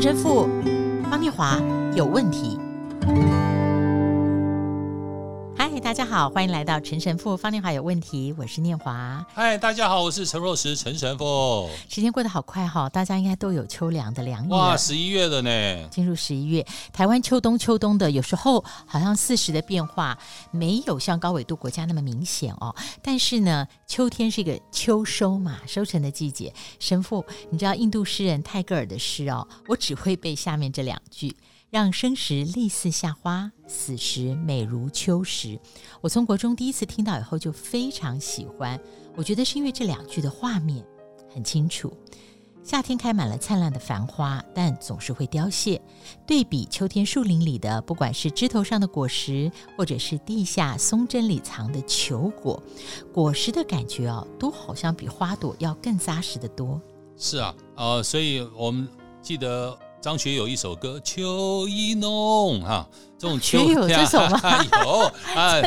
陈神父方念华有问题。嗨，大家好，欢迎来到陈神父方念华有问题，我是念华。嗨，大家好，我是陈若石陈神父。时间过得好快哈，大家应该都有秋凉的凉意。哇，十一月了呢，进入十一月，台湾秋冬秋冬的，有时候好像四时的变化没有像高纬度国家那么明显哦。但是呢，秋天是一个秋收嘛，收成的季节。神父，你知道印度诗人泰戈尔的诗哦，我只会背下面这两句。让生时丽似夏花，死时美如秋实。我从国中第一次听到以后就非常喜欢。我觉得是因为这两句的画面很清楚：夏天开满了灿烂的繁花，但总是会凋谢。对比秋天树林里的，不管是枝头上的果实，或者是地下松针里藏的球果，果实的感觉哦，都好像比花朵要更扎实得多。是啊，呃，所以我们记得。张学友一首歌《秋意浓》哈，这种秋有这首吗？有 啊，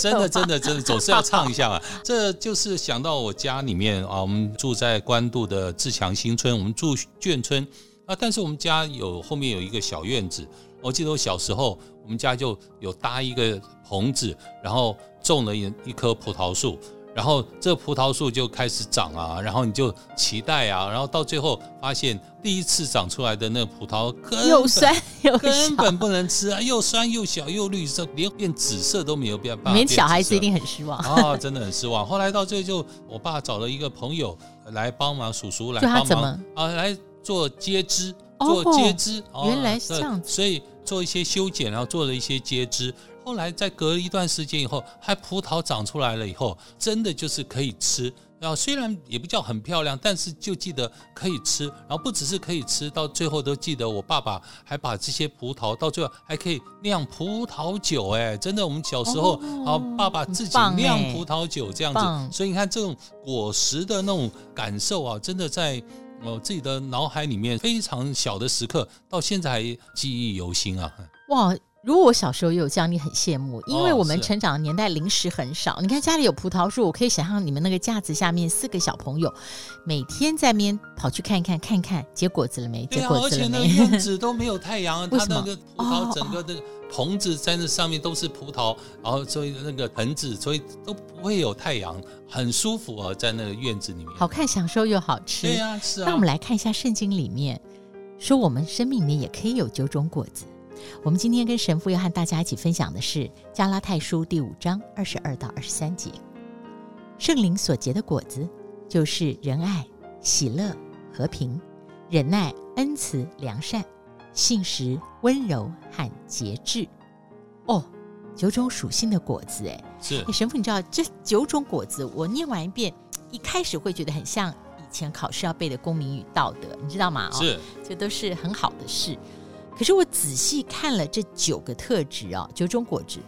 真的真的真的总是要唱一下嘛。这就是想到我家里面啊，我们住在关渡的自强新村，我们住眷村啊，但是我们家有后面有一个小院子。我记得我小时候，我们家就有搭一个棚子，然后种了一一棵葡萄树。然后这葡萄树就开始长啊，然后你就期待啊，然后到最后发现第一次长出来的那个葡萄又酸又小，根本不能吃啊，又酸又小又绿色，连变紫色都没有变。连小孩子一定很失望啊，真的很失望。后来到最后就我爸找了一个朋友来帮忙，叔叔来帮忙啊，来做接枝，做接枝。哦，原来是这样子，所以做一些修剪，然后做了一些接枝。后来在隔了一段时间以后，还葡萄长出来了以后，真的就是可以吃。然后虽然也不叫很漂亮，但是就记得可以吃。然后不只是可以吃，到最后都记得我爸爸还把这些葡萄到最后还可以酿葡萄酒。哎，真的，我们小时候啊，爸爸自己酿葡萄酒这样子。所以你看这种果实的那种感受啊，真的在我自己的脑海里面非常小的时刻，到现在还记忆犹新啊。哇！如果我小时候也有这样，你很羡慕，因为我们成长的年代零食很少。哦、你看家里有葡萄树，我可以想象你们那个架子下面四个小朋友每天在那边跑去看一看，看看结果子了没？结果子了没？而且那院 子都没有太阳，它那个葡萄整个的棚子在那上面都是葡萄，然后所以那个盆子，所以都不会有太阳，很舒服啊，在那个院子里面，好看、享受又好吃。对呀，是啊。那我们来看一下圣经里面说，我们生命里面也可以有九种果子。我们今天跟神父要和大家一起分享的是《加拉太书》第五章二十二到二十三节。圣灵所结的果子，就是仁爱、喜乐、和平、忍耐、恩慈、良善、信实、温柔和节制。哦，九种属性的果子，哎，是。神父，你知道这九种果子，我念完一遍，一开始会觉得很像以前考试要背的公民与道德，你知道吗？是，这都是很好的事。可是我仔细看了这九个特质啊，九种果子，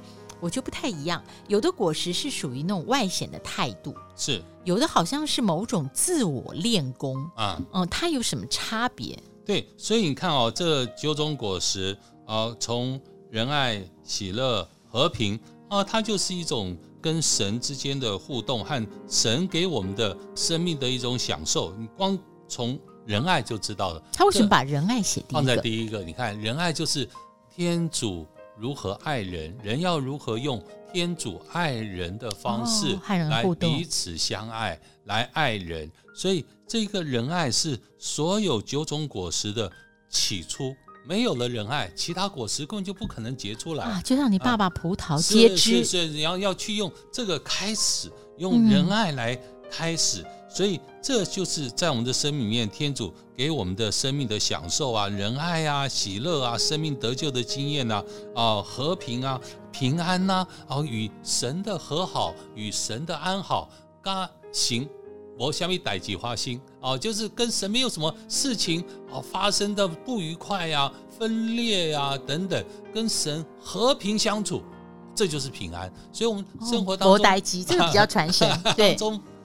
我觉得不太一样。有的果实是属于那种外显的态度，是有的好像是某种自我练功啊。嗯，它有什么差别？对，所以你看哦，这九种果实啊，从仁爱、喜乐、和平啊，它就是一种跟神之间的互动和神给我们的生命的一种享受。你光从仁爱就知道了，他为什么把仁爱写放在第一个？你看，仁爱就是天主如何爱人，人要如何用天主爱人的方式来彼此相爱，来爱人。所以，这个仁爱是所有九种果实的起初。没有了仁爱，其他果实根本就不可能结出来啊！就像你爸爸葡萄结枝，是是是，你要要去用这个开始，用仁爱来开始。嗯所以，这就是在我们的生命里面，天主给我们的生命的享受啊，仁爱啊，喜乐啊，生命得救的经验呐，啊，啊，和平啊，平安呐，啊，啊，与神的和好，与神的安好，嘎行，我下面逮几花心啊，就是跟神没有什么事情啊发生的不愉快呀，啊，分裂呀，啊，等等，跟神和平相处，这就是平安。所以，我们生活当中，待机，这个比较传神，对。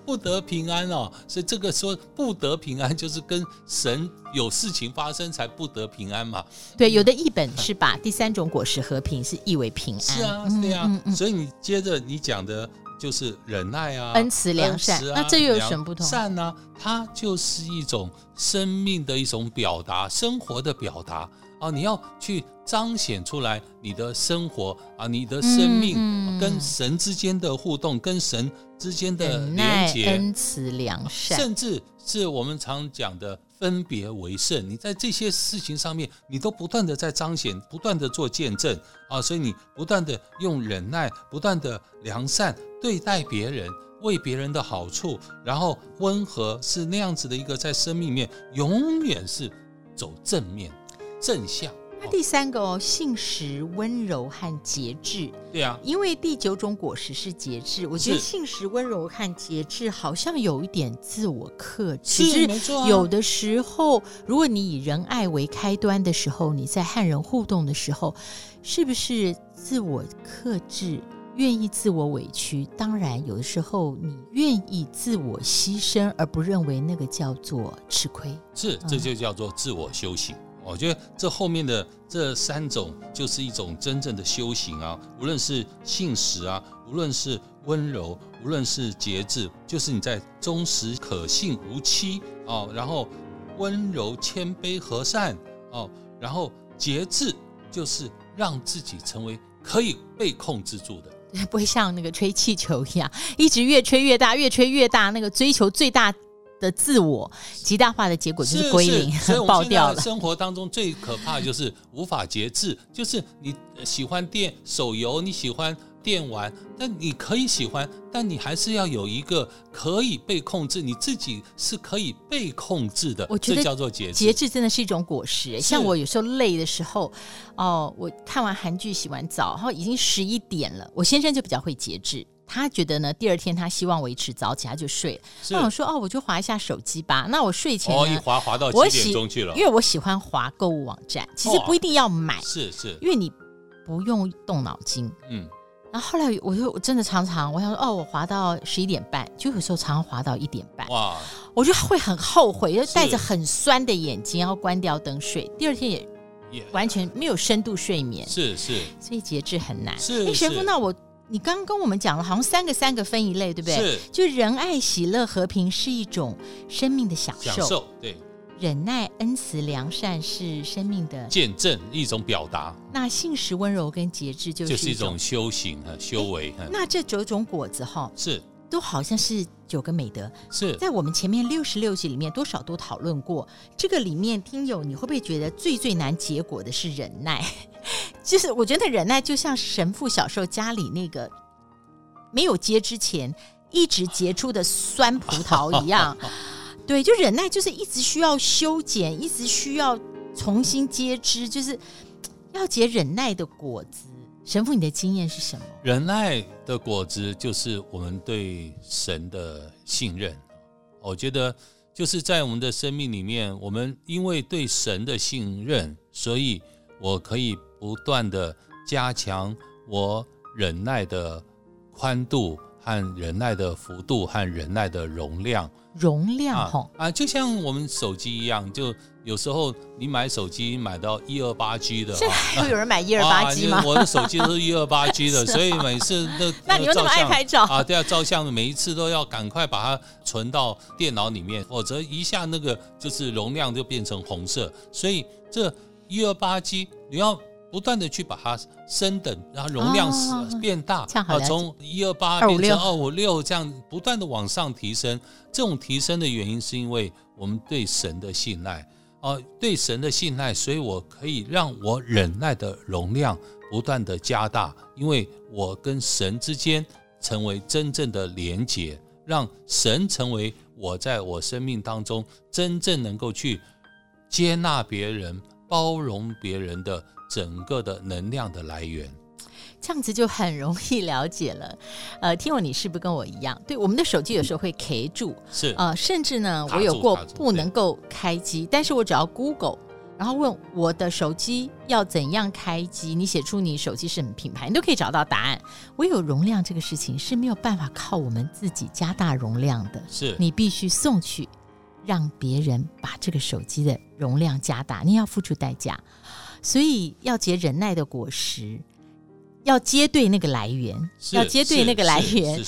不得平安哦，所以这个说不得平安，就是跟神有事情发生才不得平安嘛。对，有的译本是把第三种果实和平是译为平安。是啊，对啊。嗯嗯嗯，所以你接着你讲的就是忍耐啊，恩慈良善。啊、那这又有什么不同？善呢、啊，它就是一种生命的一种表达，生活的表达啊。你要去彰显出来你的生活啊，你的生命跟神之间的互动，嗯、跟神之间的连接，恩慈良善，甚至是我们常讲的。分别为圣，你在这些事情上面，你都不断的在彰显，不断的做见证啊，所以你不断的用忍耐，不断的良善对待别人，为别人的好处，然后温和是那样子的一个在生命里面永远是走正面正向。那第三个哦，信实、温柔和节制。对啊，因为第九种果实是节制，我觉得信实、温柔和节制好像有一点自我克制。是没错啊。有的时候，如果你以仁爱为开端的时候，你在和人互动的时候，是不是自我克制，愿意自我委屈？当然，有的时候你愿意自我牺牲，而不认为那个叫做吃亏。是，这就叫做自我修行。嗯我觉得这后面的这三种就是一种真正的修行啊，无论是信实啊，无论是温柔，无论是节制，就是你在忠实、可信、无欺哦，然后温柔、谦卑、和善哦，然后节制就是让自己成为可以被控制住的，不会像那个吹气球一样，一直越吹越大，越吹越大，那个追求最大。的自我极大化的结果就是归零，所以 爆掉了。生活当中最可怕的就是无法节制，就是你喜欢电手游，你喜欢电玩，但你可以喜欢，但你还是要有一个可以被控制，你自己是可以被控制的。我觉得这叫做节制。节制真的是一种果实。像我有时候累的时候，哦，我看完韩剧洗完澡，然后已经十一点了，我先生就比较会节制。他觉得呢，第二天他希望维持早起，他就睡了。那我说哦，我就划一下手机吧。那我睡前哦，一划划到几点钟去了？因为我喜欢划购物网站，其实不一定要买，哦、是是，因为你不用动脑筋。嗯。然后后来我就我真的常常我想说哦，我滑到十一点半，就有时候常常滑到一点半。哇！我就会很后悔，就带着很酸的眼睛，然后关掉灯睡。第二天也完全没有深度睡眠。是是，所以节制很难。是。哎，神父，那我。你刚刚跟我们讲了，好像三个三个分一类，对不对？是，就仁爱、喜乐、和平是一种生命的享受。享受，对。忍耐、恩慈、良善是生命的见证，一种表达。那信实、温柔跟节制就是就是一种修行和修为。那这九种果子哈，是。都好像是九个美德，是在我们前面六十六集里面多少都讨论过。这个里面，听友你会不会觉得最最难结果的是忍耐？就是我觉得忍耐就像神父小时候家里那个没有结之前一直结出的酸葡萄一样。对，就忍耐就是一直需要修剪，一直需要重新结枝，就是要结忍耐的果子。神父，你的经验是什么？忍耐的果子就是我们对神的信任。我觉得就是在我们的生命里面，我们因为对神的信任，所以我可以不断的加强我忍耐的宽度和忍耐的幅度和忍耐的容量。容量哈啊，啊，就像我们手机一样，就有时候你买手机买到一二八 G 的，会有人买 一二八 G 吗？我的手机都是一二八 G 的，所以每次那那你又那么爱拍照啊？对啊，照相每一次都要赶快把它存到电脑里面，否则一下那个就是容量就变成红色。所以这一二八 G 你要。不断的去把它升等，然后容量变大，啊，从一二八变成二五六，这样不断的往上提升。这种提升的原因是因为我们对神的信赖，啊，对神的信赖，所以我可以让我忍耐的容量不断的加大，因为我跟神之间成为真正的连结，让神成为我在我生命当中真正能够去接纳别人、包容别人的。整个的能量的来源，这样子就很容易了解了。呃，听我，你是不是跟我一样？对，我们的手机有时候会卡住，是呃，甚至呢，我有过不能够开机，但是我只要 Google，然后问我的手机要怎样开机，你写出你手机是什么品牌，你都可以找到答案。唯有容量这个事情是没有办法靠我们自己加大容量的，是你必须送去让别人把这个手机的容量加大，你要付出代价。所以要结忍耐的果实，要接对那个来源，要接对那个来源，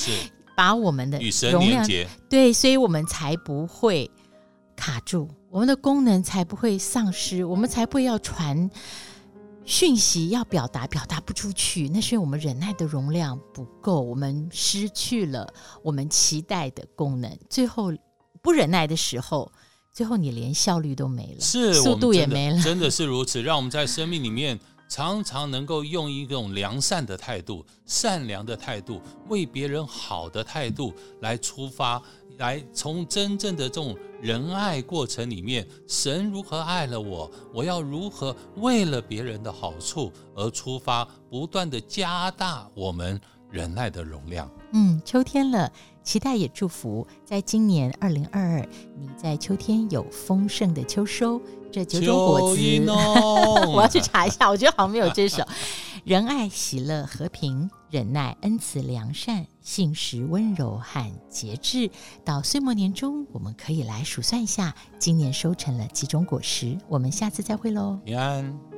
把我们的容量接，对，所以我们才不会卡住，我们的功能才不会丧失，我们才不会要传讯息，要表达表达不出去，那是因为我们忍耐的容量不够，我们失去了我们期待的功能，最后不忍耐的时候。最后你连效率都没了，是速度也没了，真的是如此。让我们在生命里面常常能够用一种良善的态度、善良的态度、为别人好的态度来出发，来从真正的这种仁爱过程里面，神如何爱了我，我要如何为了别人的好处而出发，不断的加大我们忍耐的容量。嗯，秋天了。期待也祝福，在今年二零二二，你在秋天有丰盛的秋收。这九种果子，我要去查一下，我觉得好像没有这首。仁爱、喜乐、和平、忍耐、恩慈、良善、信实、温柔和节制。到岁末年终，我们可以来数算一下，今年收成了几种果实。我们下次再会喽，平安。